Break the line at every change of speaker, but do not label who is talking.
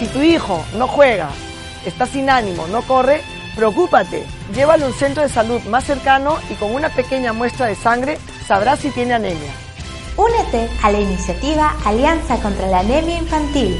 Si tu hijo no juega, está sin ánimo, no corre, preocúpate. Llévalo a un centro de salud más cercano y con una pequeña muestra de sangre sabrás si tiene anemia.
Únete a la iniciativa Alianza contra la Anemia Infantil